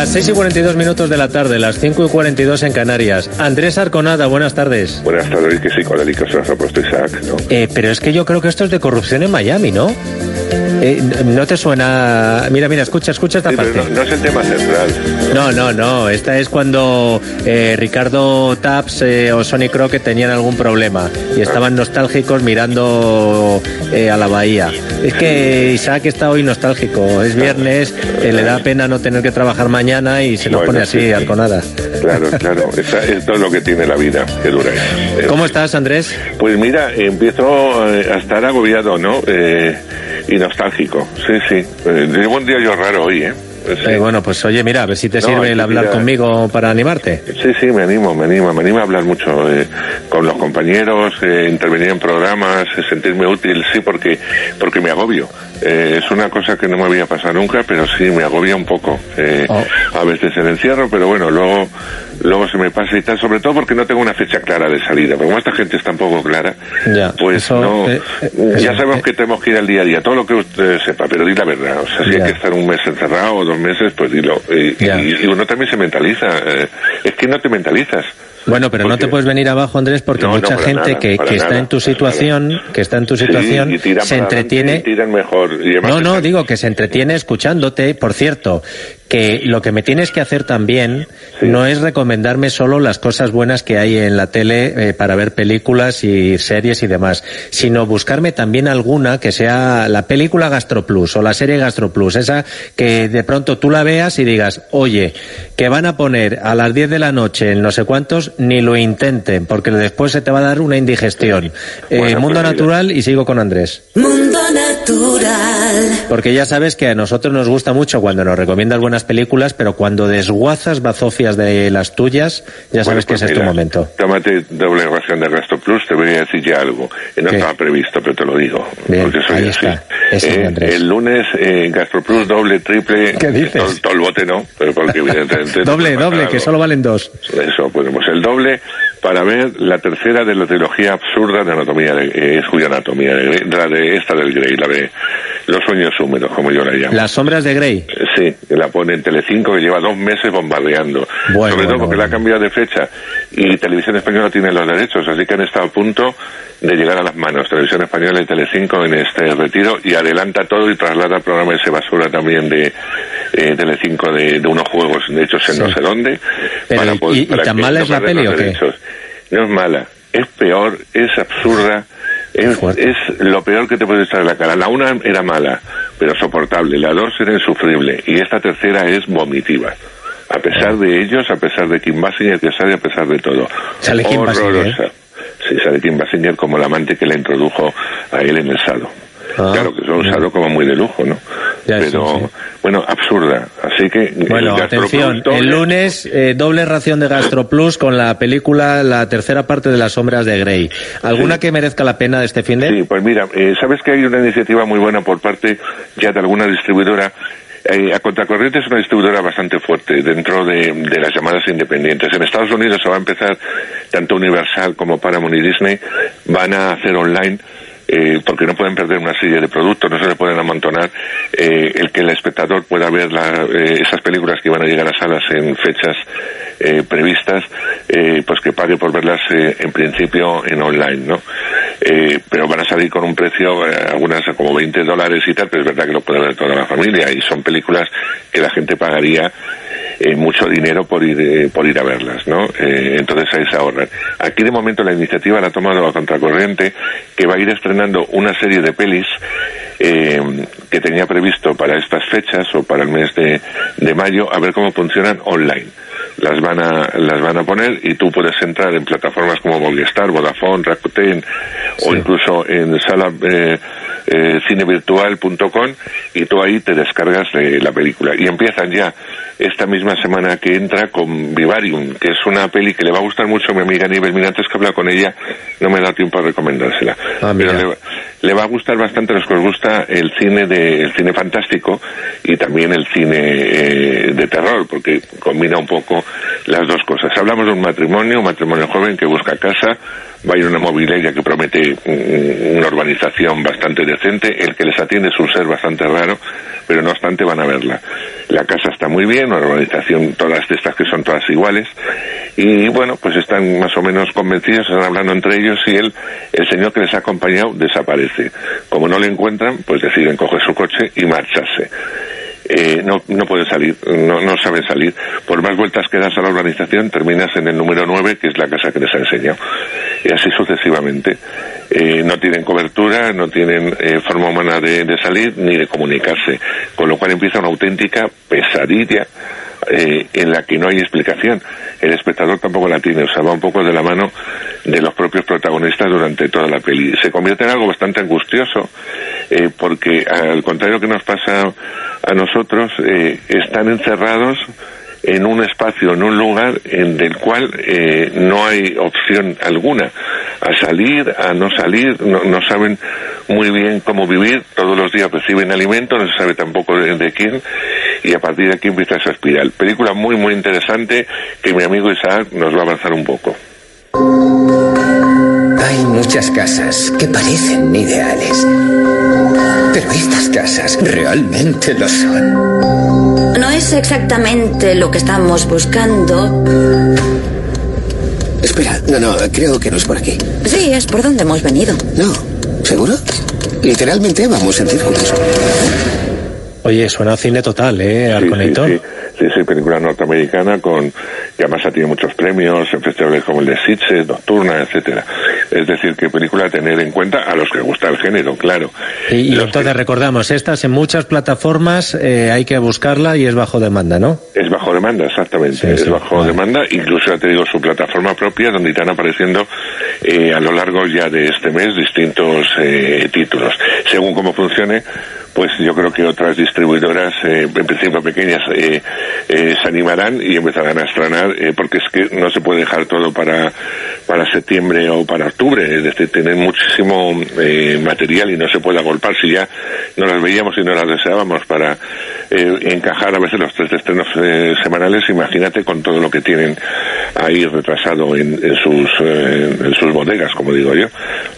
Las 6 y 42 minutos de la tarde, las 5 y 42 en Canarias. Andrés Arconada, buenas tardes. Buenas tardes, que psicodélico se las ha puesto Isaac, ¿no? Eh, pero es que yo creo que esto es de corrupción en Miami, ¿no? Eh, ¿No te suena? Mira, mira, escucha, escucha esta Sí, parte. pero no, no es el tema central. No, no, no. Esta es cuando eh, Ricardo Taps eh, o Sonny Crockett tenían algún problema y estaban nostálgicos mirando eh, a la bahía. Es que Isaac está hoy nostálgico. Es viernes, le da pena no tener que trabajar mañana y se nos Bueno, pone así, sí, sí. Arconada. Claro, claro. Esa- esto es lo que tiene la vida, que dura. ¿Cómo estás, Andrés? Pues mira, empiezo a estar agobiado, ¿no? Eh, y nostálgico. Sí, sí. Eh, llevo un día yo raro hoy, ¿eh? Eh, sí. Eh, bueno, pues oye, mira, a ver si te No, sirve el hablar conmigo para animarte. Sí, sí, me animo, me animo, me anima a hablar mucho eh, con los compañeros, eh, intervenir en programas, eh, sentirme útil, sí, porque porque me agobio. Eh, es una cosa que no me había pasado nunca, pero sí me agobia un poco. Eh, Oh. A veces el encierro, pero bueno, luego luego se me pasa y tal, sobre todo porque no tengo una fecha clara de salida. Porque como esta gente está un poco clara, Ya, pues eso, no. eh, eh, ya sabemos eh. que tenemos que ir al día a día, todo lo que usted sepa, pero di la verdad. O sea, si Ya. hay que estar un mes encerrado o dos meses, pues dilo. Y, Ya. y- y uno también se mentaliza. eh, es que no te mentalizas. Bueno, pero no te puedes venir abajo, Andrés, porque No, mucha gente nada, que, que está nada, en tu situación, que está en tu situación, se entretiene. y mejor. Y No, no, digo que se entretiene escuchándote. Por cierto, que lo que me tienes que hacer también Sí. no es recomendarme solo las cosas buenas que hay en la tele eh, para ver películas y series y demás, sino buscarme también alguna que sea la película GastroPlus o la serie GastroPlus, esa que de pronto tú la veas y digas, oye, que van a poner a las 10 de la noche en no sé cuántos, ni lo intenten, porque después se te va a dar una indigestión. Eh, Bueno, Mundo pues. Natural y sigo con Andrés. Mundo Natural. Porque ya sabes que a nosotros nos gusta mucho cuando nos recomiendas buenas películas, pero cuando desguazas bazofias de las tuyas, ya sabes Bueno, que pues ese es tu mira, momento. Tómate doble ración de Gasto Plus, te voy a decir ya algo. No ¿Qué? estaba previsto, pero te lo digo. Bien, porque soy ahí así. está. Eh, el lunes, eh, Gastro Plus, doble, triple. ¿Qué dices? Todo, el bote no, pero porque evidentemente. no Doble, pasa doble, que solo valen dos. Eso, pues, pues el doble para ver la tercera de la trilogía absurda de anatomía de, eh, anatomía de, la de esta del Grey, la de los sueños húmedos, como yo la llamo. Las sombras de Grey. Eh, Sí, que la pone en Telecinco que lleva dos meses bombardeando. Bueno, Sobre todo bueno, porque la ha cambiado de fecha y Televisión Española tiene los derechos, así que han estado a punto de llegar a las manos Televisión Española y Telecinco en este retiro y adelanta todo y traslada el programa ese basura también de eh, Telecinco de, de unos juegos de hechos en Sí. no sé dónde. Pero, pues, ¿y- y tan mala es la peli o qué? derechos. No es mala, es peor, es absurda. Es, es lo peor que te puede estar en la cara. La una era mala, pero soportable. La dos era insufrible. Y esta tercera es vomitiva. A pesar de ellos, a pesar de Kim Basinger, que sale a pesar de todo. Sale Kim Basinger, Horrorosa. Sí, sale Kim Basinger como la amante que le introdujo a él en el Sado. Ah, claro, que es un. Sado como muy de lujo, ¿no? Ya, pero, sí, sí. bueno, absurda. Así que... Bueno, el atención, el lunes eh, doble ración de Gastro Plus con la película La tercera parte de las sombras de Grey. ¿Alguna Sí. que merezca la pena de este fin de? Sí, pues mira, eh, sabes que hay una iniciativa muy buena por parte ya de alguna distribuidora. Eh, a Contracorriente es una distribuidora bastante fuerte dentro de, de las llamadas independientes. En Estados Unidos se va a empezar, tanto Universal como Paramount y Disney van a hacer online eh, porque no pueden perder una serie de productos, no se le pueden amontonar eh, el que el espectador pueda ver la- eh, esas películas que van a llegar a salas en fechas eh, previstas, eh, pues que pague por verlas en principio en online, ¿no? Pero van a salir con un precio, algunas como 20 dólares y tal, pero es verdad que lo puede ver toda la familia y son películas que la gente pagaría eh, mucho dinero por ir eh, por ir a verlas, ¿no? Eh, entonces ahí se ahorran. Aquí de momento la iniciativa la ha tomado a Contracorriente, que va a ir estrenando una serie de pelis eh, que tenía previsto para estas fechas o para el mes de, de mayo, a ver cómo funcionan online. Las van a las van a poner y tú puedes entrar en plataformas como Movistar, Vodafone, Rakuten o incluso en sala eh, eh, cinevirtual.com y tú ahí te descargas de la película. Y empiezan ya esta misma semana que entra con Vivarium, que es una peli que le va a gustar mucho a mi amiga Nivel. Mira, antes que hablar con ella, no me da tiempo a recomendársela. Ah, Pero le, le va a gustar bastante a los que os gusta el cine de el cine fantástico y también el cine eh, de terror, porque combina un poco las dos cosas. Hablamos de un matrimonio, un matrimonio joven que busca casa, va a ir una mobiliaria que promete una urbanización bastante decente, el que les atiende es un ser bastante raro, pero no obstante van a verla. La casa está muy bien, una urbanización, todas estas que son todas iguales, y bueno, pues están más o menos convencidos, están hablando entre ellos y él, el señor que les ha acompañado desaparece. Como no le encuentran, pues deciden coger su coche y marcharse. Eh, no, no pueden salir, no, no saben salir. Por más vueltas que das a la organización, terminas en el número 9, que es la casa que les ha enseñado. Y así sucesivamente. Eh, no tienen cobertura, no tienen eh, forma humana de, de salir ni de comunicarse. Con lo cual empieza una auténtica pesadilla eh, en la que no hay explicación. El espectador tampoco la tiene, o sea, va un poco de la mano de los propios protagonistas durante toda la peli. Se convierte en algo bastante angustioso, eh, porque al contrario que nos pasa a nosotros, eh, están encerrados en un espacio, en un lugar en del cual eh, no hay opción alguna a salir, a no salir, no, no saben muy bien cómo vivir, todos los días reciben alimento, no se sabe tampoco de, de quién, y a partir de aquí empieza esa espiral. Película muy, muy interesante que mi amigo Isaac nos va a avanzar un poco. Hay muchas casas que parecen ideales. Pero estas casas realmente lo son. No es exactamente lo que estamos buscando. Espera, no, no, creo que no es por aquí. Sí, es por donde hemos venido. No, ¿seguro? Literalmente vamos en círculos. Oye, suena a cine total, ¿eh, Sí, Arconito? sí, sí, sí, película norteamericana con que además ha tenido muchos premios en festivales como el de Sitges, Nocturna, etcétera. Es decir, que película a tener en cuenta a los que gusta el género, claro. Y, y entonces que- recordamos, estas en muchas plataformas eh, hay que buscarla y es bajo demanda, ¿no? Es bajo demanda, exactamente. Sí, es bajo vale. demanda. Incluso ya te digo su plataforma propia donde están apareciendo eh, a lo largo ya de este mes distintos eh, títulos. Según cómo funcione, pues yo creo que otras distribuidoras, eh, en principio pequeñas, eh, eh, se animarán y empezarán a estrenar, eh, porque es que no se puede dejar todo para, para septiembre o para octubre. Es decir, tienen muchísimo eh, material y no se puede agolpar. Si ya no las veíamos y no las deseábamos para eh, encajar a veces los tres estrenos semanales, imagínate con todo lo que tienen ahí retrasado en, en sus en sus bodegas, como digo yo.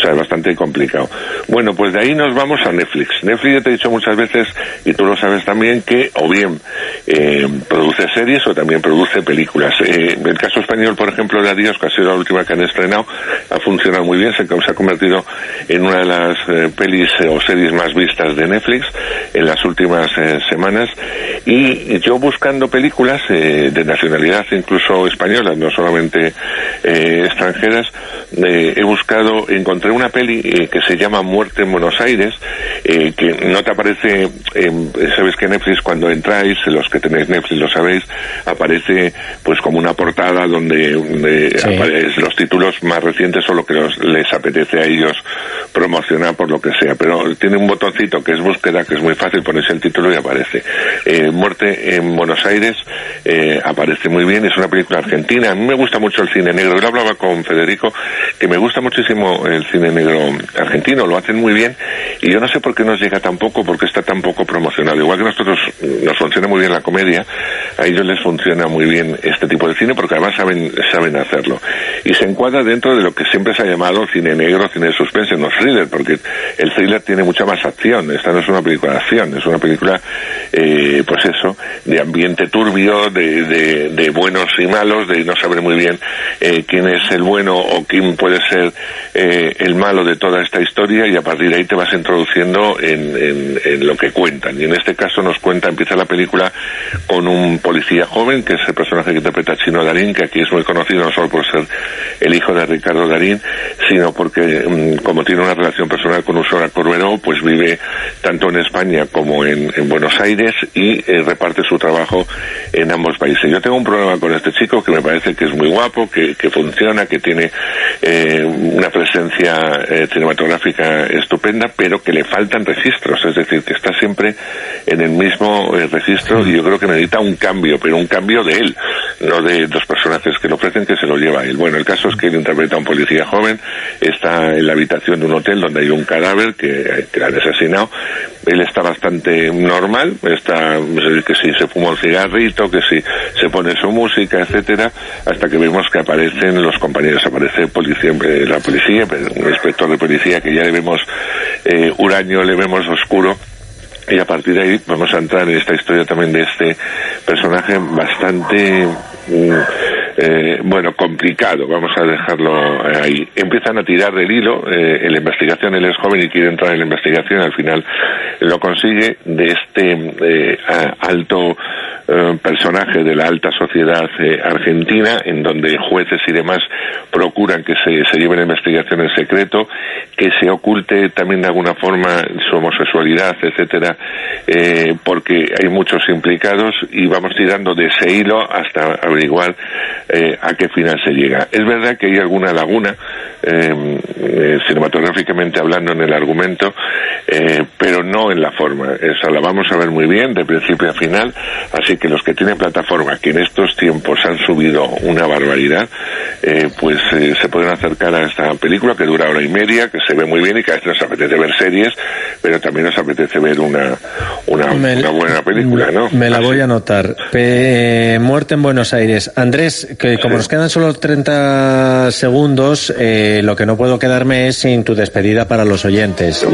O sea, es bastante complicado. Bueno, pues de ahí nos vamos a Netflix. Netflix ya te he dicho muchas veces, y tú lo sabes también, que o bien eh, produce series o también produce películas. Eh, el caso español, por ejemplo, de Adiós, que ha sido la última que han estrenado, ha funcionado muy bien, se, ha convertido en una de las eh, pelis eh, o series más vistas de Netflix en las últimas semanas. Y yo buscando películas de nacionalidad incluso española, no solamente extranjeras, he buscado, encontré una peli eh, que se llama Muerte en Buenos Aires, eh, que no te aparece, sabes que Netflix cuando entráis, los que tenéis Netflix lo sabéis, aparece pues como una portada donde, donde Sí. aparecen los títulos más recientes o lo que los- les apetece a ellos promocionar por lo que sea, pero tiene un botoncito que es búsqueda, que es muy fácil, pones el título y aparece. Eh, Muerte en Buenos Aires aparece muy bien, es una película argentina, a mí me gusta mucho el cine negro, yo lo hablaba con Federico, que me gusta muchísimo el cine negro argentino, lo hacen muy bien, y yo no sé por qué nos llega tan poco, porque está tan poco promocionado, igual que nosotros nos funciona muy bien la comedia, a ellos les funciona muy bien este tipo de cine, porque además saben, saben hacerlo. Y se encuadra dentro de lo que siempre se ha llamado cine negro, cine de suspense, no thriller, porque el thriller tiene mucha más acción. Esta no es una película de acción, es una película, eh, pues eso, de ambiente turbio, de, de, de buenos y malos, de no saber muy bien eh, quién es el bueno o quién puede ser eh, el malo de toda esta historia y a partir de ahí te vas introduciendo en, en, lo que cuentan. Y en este caso nos cuenta, empieza la película con un policía joven, que es el personaje que interpreta Chino Darín, que aquí es muy conocido no solo por ser el hijo de Ricardo Darín, sino porque mm, como tiene una relación personal con Ursula Corberó, pues vive tanto en España como en, Buenos Aires y eh, reparte su trabajo en ambos países. Yo tengo un problema con este chico que me parece que es muy guapo, que, funciona, que tiene eh, una presencia eh, cinematográfica estupenda, pero que le faltan registros, es decir, que está siempre en el mismo registro y yo creo que necesita un cambio, pero un cambio de él, no de los personajes que le ofrecen que se lo lleva él. Bueno, el caso es que él interpreta a un policía joven, está en la habitación de un hotel donde hay un cadáver que, que han asesinado, él está bastante normal, está que si se fuma un cigarrito, que si se pone su música, etcétera, hasta que vemos que aparecen los compañeros, aparece policía, eh, la policía, un inspector de policía que ya le vemos eh, huraño, le vemos oscuro, y a partir de ahí vamos a entrar en esta historia también de este personaje bastante mm, eh, bueno, complicado, vamos a dejarlo ahí. Empiezan a tirar del hilo, eh, en la investigación él es joven y quiere entrar en la investigación, al final lo consigue de este eh, alto eh, personaje de la alta sociedad eh, argentina, en donde jueces y demás procuran que se, se lleve la investigación en secreto, que se oculte también de alguna forma su homosexualidad, etcétera, eh, porque hay muchos implicados y vamos tirando de ese hilo hasta averiguar a qué final se llega. Es verdad que hay alguna laguna, cinematográficamente hablando, en el argumento, pero no en la forma. Esa la vamos a ver muy bien, de principio a final, así que los que tienen plataforma, que en estos tiempos han subido una barbaridad, eh, pues eh, se pueden acercar a esta película que dura hora y media, que se ve muy bien y que a veces nos apetece ver series, pero también nos apetece ver una, una, buena película, ¿no? Me la voy a anotar. muerte en Buenos Aires. Andrés, que como nos quedan solo 30 segundos, eh, lo que no puedo quedarme es sin tu despedida para los oyentes.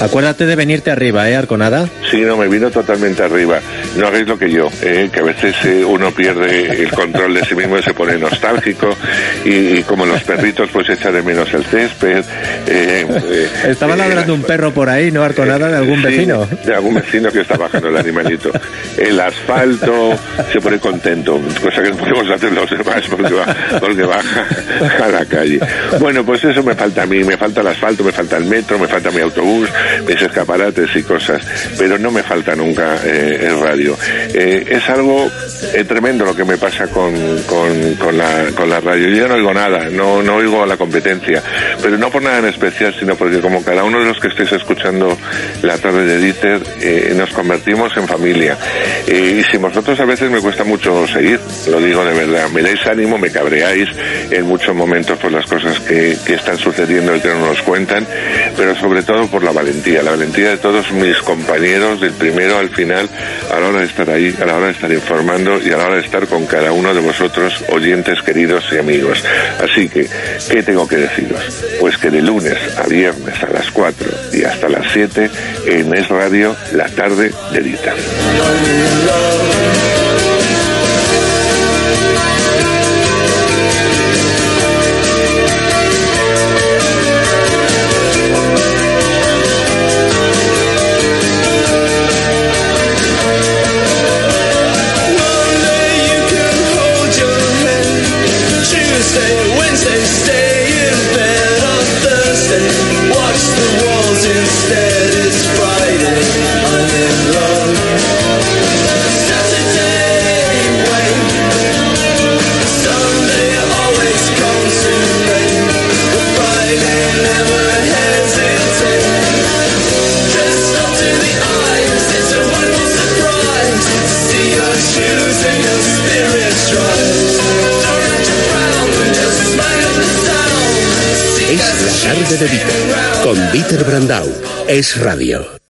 acuérdate de venirte arriba, ¿eh, Arconada? Sí, no, me vino totalmente arriba. No hagáis lo que yo, eh, que a veces eh, uno pierde el control de sí mismo y se pone nostálgico y, como los perritos pues echa de menos el césped. Eh, Estaba ladrando un perro por ahí, ¿no, nada de algún vecino? de algún vecino que está bajando el animalito. El asfalto se pone contento, cosa que no podemos hacer los demás porque, baja a la calle. Bueno, pues eso me falta a mí, me falta el asfalto, me falta el metro, me falta mi autobús, mis escaparates y cosas, pero no me falta nunca el radio. Eh, es algo eh, tremendo lo que me pasa con, con, la, con la radio. Yo no oigo nada, no, no oigo la competencia, pero no por nada en especial, sino porque como cada uno de los que estéis escuchando la tarde de Dieter, eh, nos convertimos en familia. y si vosotros a veces me cuesta mucho seguir, lo digo de verdad, me dais ánimo, me cabreáis en muchos momentos por las cosas que, que están sucediendo y que no nos cuentan, pero sobre todo por la valentía, la valentía de todos mis compañeros, del primero al final, a la hora de estar ahí a la hora de estar informando y a la hora de estar con cada uno de vosotros, oyentes queridos y amigos. Así que, ¿qué tengo que deciros? Pues que de lunes a viernes a las 4 y hasta las 7 en Es Radio, la tarde de Dita. Es Radio.